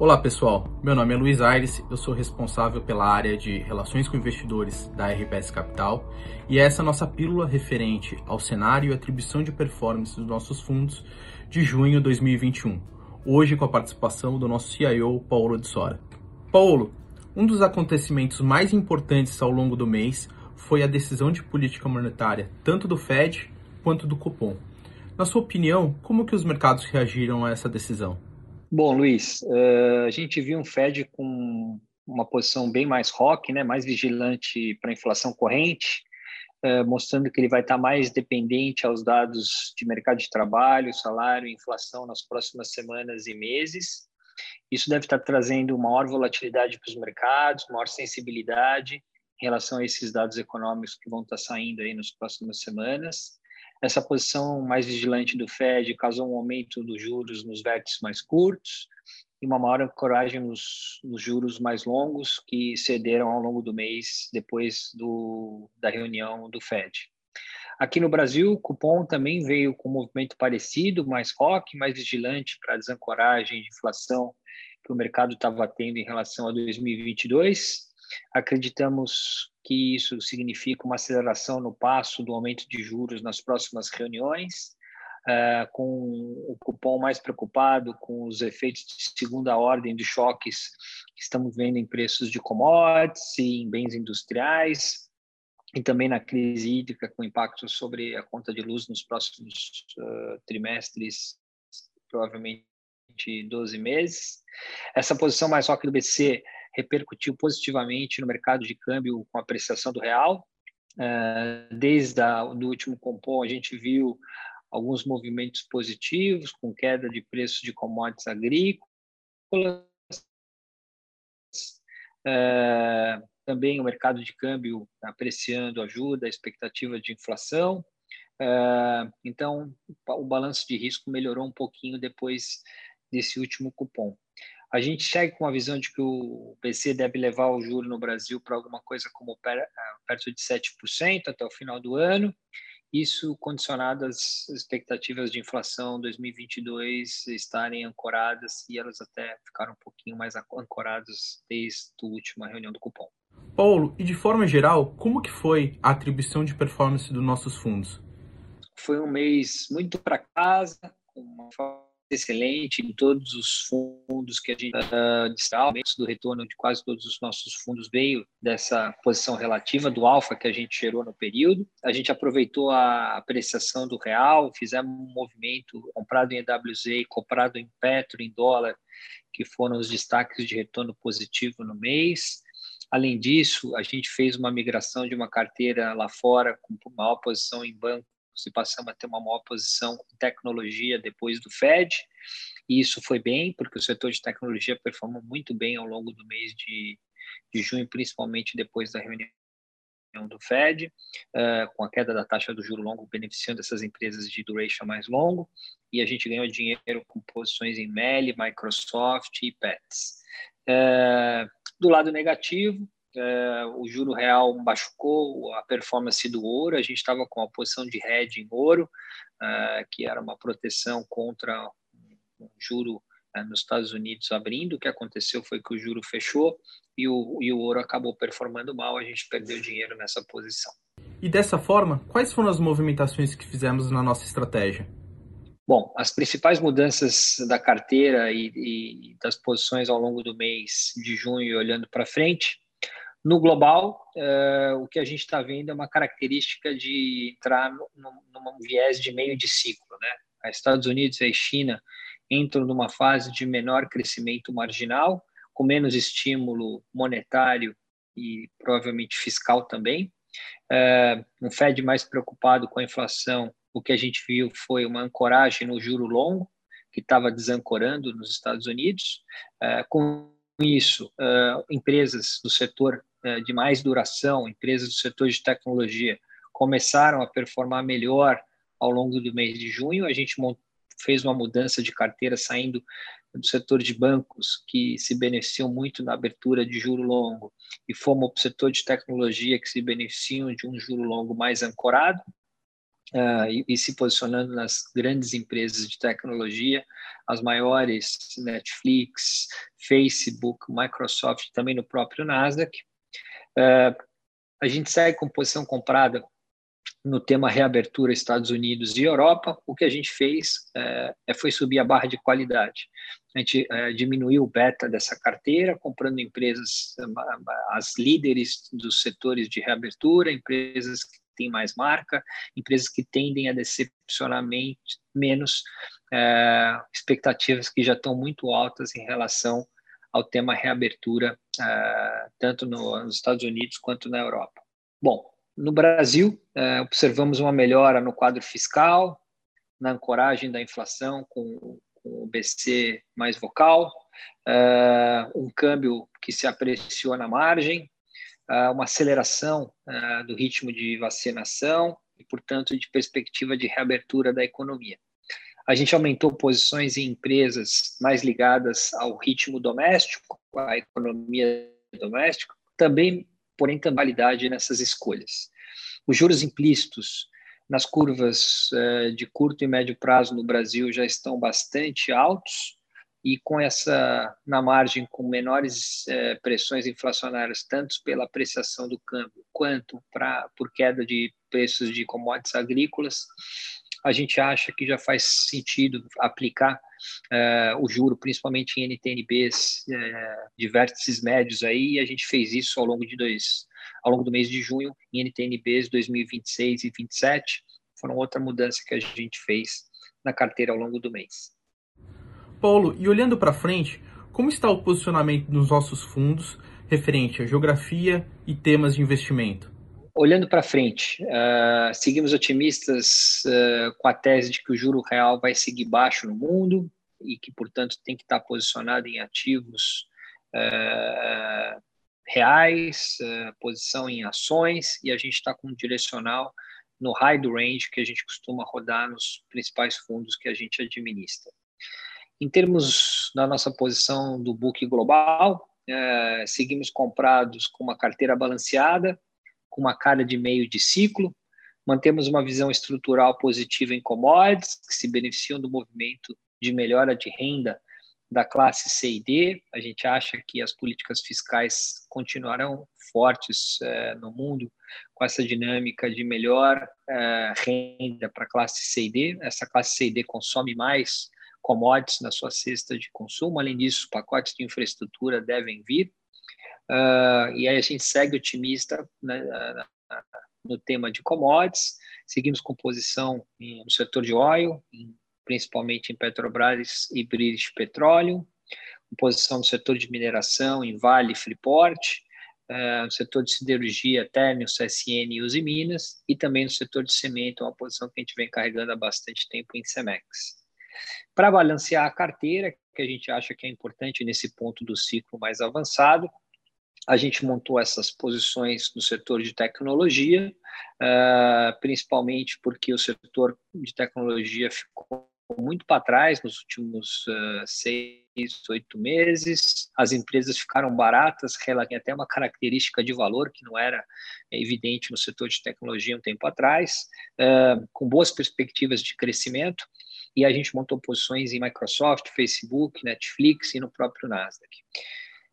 Olá pessoal, meu nome é Luiz Aires, eu sou responsável pela área de Relações com Investidores da RPS Capital e essa é a nossa pílula referente ao cenário e atribuição de performance dos nossos fundos de junho de 2021, hoje com a participação do nosso CIO, Paulo de Sora. Paulo, um dos acontecimentos mais importantes ao longo do mês foi a decisão de política monetária, tanto do Fed quanto do Copom. Na sua opinião, como que os mercados reagiram a essa decisão? Bom, Luiz, uh, a gente viu um Fed com uma posição bem mais rock, né, mais vigilante para a inflação corrente, uh, mostrando que ele vai estar mais dependente aos dados de mercado de trabalho, salário e inflação nas próximas semanas e meses. Isso deve estar trazendo maior volatilidade para os mercados, maior sensibilidade em relação a esses dados econômicos que vão estar saindo aí nas próximas semanas. Essa posição mais vigilante do Fed causou um aumento dos juros nos vértices mais curtos e uma maior coragem nos, nos, juros mais longos que cederam ao longo do mês depois do, da reunião do Fed. Aqui no Brasil, o cupom também veio com um movimento parecido, mais rock, mais vigilante para a desancoragem de inflação que o mercado estava tendo em relação a 2022. Acreditamos que isso significa uma aceleração no passo do aumento de juros nas próximas reuniões, uh, com o cupom mais preocupado com os efeitos de segunda ordem de choques que estamos vendo em preços de commodities e em bens industriais, e também na crise hídrica com impacto sobre a conta de luz nos próximos uh, trimestres, provavelmente 12 meses. Essa posição mais rock do BC repercutiu positivamente no mercado de câmbio com a apreciação do real. Eh, desde o último compom, a gente viu alguns movimentos positivos, com queda de preços de commodities agrícolas, eh, também o mercado de câmbio apreciando ajuda, a expectativa de inflação. Eh, então, o balanço de risco melhorou um pouquinho depois desse último cupom. A gente segue com a visão de que o BC deve levar o juro no Brasil para alguma coisa como ah, perto de 7% até o final do ano. Isso condicionado às expectativas de inflação 2022 estarem ancoradas e elas até ficaram um pouquinho mais ancoradas desde a última reunião do cupom. Paulo, e de forma geral, como que foi a atribuição de performance dos nossos fundos? Foi um mês muito para casa, com uma excelente em todos os fundos que a gente uh, aumento do retorno de quase todos os nossos fundos veio dessa posição relativa do alfa que a gente gerou no período. A gente aproveitou a apreciação do real, fizemos um movimento comprado em EWZ comprado em Petro, em dólar, que foram os destaques de retorno positivo no mês. Além disso, a gente fez uma migração de uma carteira lá fora com maior posição em banco e passamos a ter uma maior posição em tecnologia depois do Fed. E isso foi bem, porque o setor de tecnologia performou muito bem ao longo do mês de, de junho, principalmente depois da reunião do Fed, uh, com a queda da taxa do juro longo, beneficiando essas empresas de duration mais longo, e a gente ganhou dinheiro com posições em Meli, Microsoft e Pets. Uh, do lado negativo, é, o juro real machucou a performance do ouro, a gente estava com a posição de hedge em ouro, é, que era uma proteção contra um juro é, nos Estados Unidos abrindo, o que aconteceu foi que o juro fechou e o, e o ouro acabou performando mal, a gente perdeu dinheiro nessa posição. E dessa forma, quais foram as movimentações que fizemos na nossa estratégia? Bom, as principais mudanças da carteira e, e das posições ao longo do mês de junho, olhando para frente, no global, uh, o que a gente está vendo é uma característica de entrar num viés de meio de ciclo. Né? Estados Unidos e China entram numa fase de menor crescimento marginal, com menos estímulo monetário e provavelmente fiscal também. Uh, um Fed mais preocupado com a inflação, o que a gente viu foi uma ancoragem no juro longo, que estava desancorando nos Estados Unidos. Uh, com isso, uh, empresas do setor de mais duração, empresas do setor de tecnologia, começaram a performar melhor ao longo do mês de junho. A gente fez uma mudança de carteira saindo do setor de bancos, que se beneficiam muito na abertura de juro longo, e fomos para o setor de tecnologia, que se beneficiam de um juro longo mais ancorado. uh, e, e, se posicionando nas grandes empresas de tecnologia, as maiores, Netflix, Facebook, Microsoft, também no próprio Nasdaq. Uh, a gente segue com posição comprada no tema reabertura Estados Unidos e Europa, o que a gente fez é, foi subir a barra de qualidade. A gente é, diminuiu o beta dessa carteira, comprando empresas, as líderes dos setores de reabertura, empresas que têm mais marca, empresas que tendem a decepcionar menos expectativas que já estão muito altas em relação ao tema reabertura, é, tanto no, nos Estados Unidos quanto na Europa. Bom, no Brasil, é, observamos uma melhora no quadro fiscal, na ancoragem da inflação com, com o BC mais vocal, é, um câmbio que se apreciou na margem, uma aceleração do ritmo de vacinação e, portanto, de perspectiva de reabertura da economia. A gente aumentou posições em empresas mais ligadas ao ritmo doméstico, à economia doméstica, também, porém, tem validade nessas escolhas. Os juros implícitos nas curvas eh, de curto e médio prazo no Brasil já estão bastante altos e com essa na margem com menores eh, pressões inflacionárias tanto pela apreciação do câmbio quanto para por queda de preços de commodities agrícolas a gente acha que já faz sentido aplicar uh, o juro, principalmente em NTNBs uh, de vértices médios aí, e a gente fez isso ao longo de dois, ao longo do mês de junho, em NTNBs 2026 e 27, foram outra mudança que a gente fez na carteira ao longo do mês. Paulo, e olhando para frente, como está o posicionamento dos nossos fundos referente à geografia e temas de investimento? Olhando para frente, uh, seguimos otimistas uh, com a tese de que o juro real vai seguir baixo no mundo e que, portanto, tem que estar posicionado em ativos uh, reais, posição em ações, e a gente está com um direcional no high do range que a gente costuma rodar nos principais fundos que a gente administra. Em termos da nossa posição do book global, seguimos comprados com uma carteira balanceada, com uma cara de meio de ciclo. Mantemos uma visão estrutural positiva em commodities, que se beneficiam do movimento de melhora de renda da classe C e D. A gente acha que as políticas fiscais continuarão fortes eh, no mundo com essa dinâmica de melhor eh, renda para a classe C e D. Essa classe C e D consome mais commodities na sua cesta de consumo. Além disso, pacotes de infraestrutura devem vir. Uh, e aí a gente segue otimista né, no tema de commodities, seguimos com posição no setor de óleo, principalmente em Petrobras e British Petroleum, posição no setor de mineração em Vale e Freeport, uh, no setor de siderurgia, Ternium, CSN e Uzi Minas, e também no setor de cimento, uma posição que a gente vem carregando há bastante tempo em Cemex. Para balancear a carteira, que a gente acha que é importante nesse ponto do ciclo mais avançado, a gente montou essas posições no setor de tecnologia, uh, principalmente porque o setor de tecnologia ficou muito para trás nos últimos uh, seis, oito meses. As empresas ficaram baratas, até uma característica de valor que não era evidente no setor de tecnologia um tempo atrás, uh, com boas perspectivas de crescimento. E a gente montou posições em Microsoft, Facebook, Netflix e no próprio Nasdaq.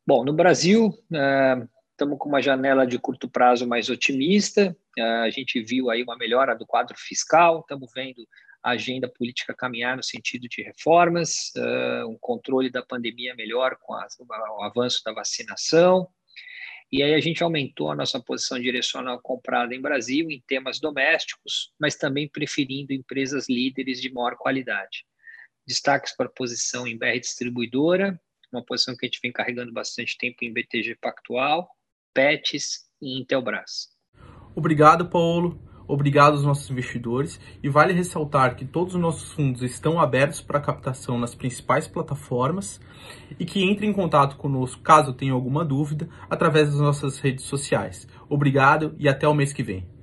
Bom, no Brasil, estamos uh, com uma janela de curto prazo mais otimista. Uh, a gente viu aí uma melhora do quadro fiscal, estamos vendo a agenda política caminhar no sentido de reformas, uh, um controle da pandemia melhor com o avanço da vacinação. E aí a gente aumentou a nossa posição direcional comprada em Brasil em temas domésticos, mas também preferindo empresas líderes de maior qualidade. Destaques para a posição em BR Distribuidora, uma posição que a gente vem carregando bastante tempo em BTG Pactual, PETS e Intelbras. Obrigado, Paulo. Obrigado aos nossos investidores e vale ressaltar que todos os nossos fundos estão abertos para captação nas principais plataformas e que entre em contato conosco caso tenha alguma dúvida através das nossas redes sociais. Obrigado e até o mês que vem.